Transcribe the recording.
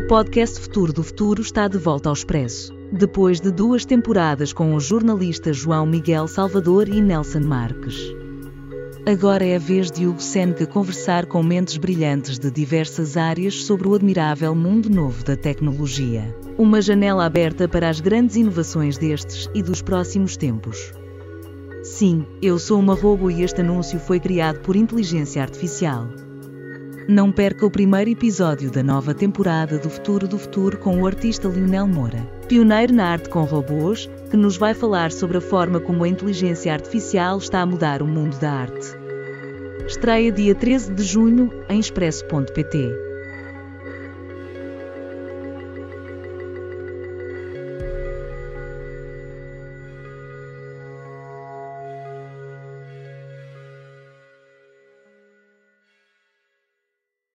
podcast Futuro do Futuro está de volta ao Expresso, depois de duas temporadas com os jornalistas João Miguel Salvador e Nelson Marques. Agora é a vez de Hugo Seneca conversar com mentes brilhantes de diversas áreas sobre o admirável mundo novo da tecnologia. Uma janela aberta para as grandes inovações destes e dos próximos tempos. Sim, eu sou uma robô e este anúncio foi criado por inteligência artificial. Não perca o primeiro episódio da nova temporada do Futuro do Futuro com o artista Lionel Moura, pioneiro na arte com robôs, que nos vai falar sobre a forma como a inteligência artificial está a mudar o mundo da arte. Estreia dia 13 de junho em expresso.pt.